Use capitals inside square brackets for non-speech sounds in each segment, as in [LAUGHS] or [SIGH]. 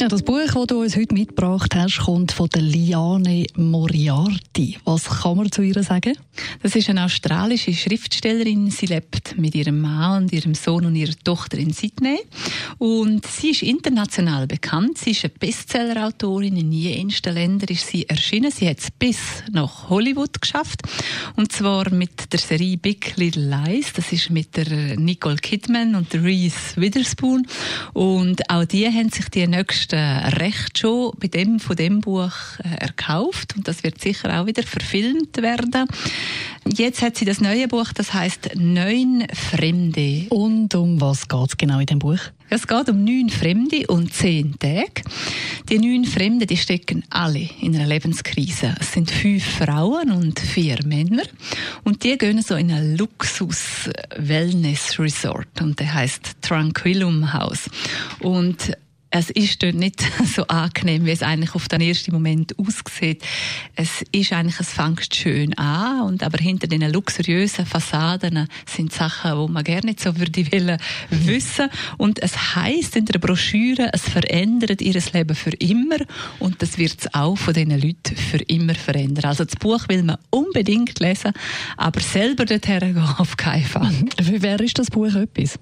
Ja, das Buch, das du uns heute mitgebracht hast, kommt von der Liane Moriarty. Was kann man zu ihr sagen? Das ist eine australische Schriftstellerin. Sie lebt mit ihrem Mann und ihrem Sohn und ihrer Tochter in Sydney. Und sie ist international bekannt. Sie ist eine Bestsellerautorin. In jensten Ländern ist sie erschienen. Sie hat es bis nach Hollywood geschafft. Und zwar mit der Serie Big Little Lies. Das ist mit der Nicole Kidman und der Reese Witherspoon. Und auch die haben sich die nächsten Recht schon bei dem, von dem Buch äh, erkauft und das wird sicher auch wieder verfilmt werden. Jetzt hat sie das neue Buch, das heißt Neun Fremde. Und um was geht es genau in dem Buch? Es geht um neun Fremde und zehn Tage. Die neun Fremden, die stecken alle in einer Lebenskrise. Es sind fünf Frauen und vier Männer. Und die gehen so in ein Luxus-Wellness-Resort. Und der heißt Tranquillum House. Und es ist dort nicht [LAUGHS] so angenehm, wie es eigentlich auf den ersten Moment aussieht. Es ist eigentlich, es fängt schön an, und aber hinter den luxuriösen Fassaden sind Sachen, wo man gerne nicht so würde wollen wissen. Und es heißt in der Broschüre, es verändert ihr Leben für immer, und das wird es auch von diesen Leuten für immer verändern. Also das Buch will man unbedingt lesen, aber selber dorthin gehen [LAUGHS] auf keinen Fall. Für wer ist das Buch etwas?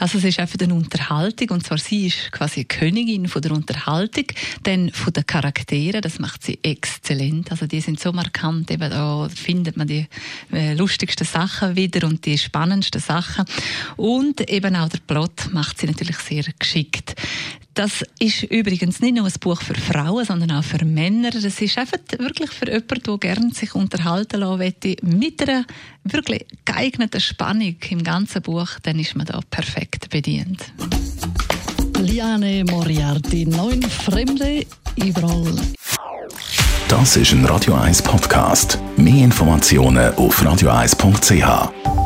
Also es ist einfach eine Unterhaltung und zwar sie ist quasi Königin von der Unterhaltung, dann von den Charakteren, das macht sie exzellent. Also die sind so markant, eben da findet man die äh, lustigsten Sachen wieder und die spannendsten Sachen und eben auch der Plot macht sie natürlich sehr geschickt. Das ist übrigens nicht nur ein Buch für Frauen, sondern auch für Männer. Das ist einfach wirklich für jemanden, der gerne sich unterhalten lassen möchte, mit einer wirklich geeigneten Spannung im ganzen Buch, dann ist man da perfekt bedient. Liane Moriarty, neun Fremde überall. Das ist ein Radio 1 Podcast. Mehr Informationen auf radio1.ch.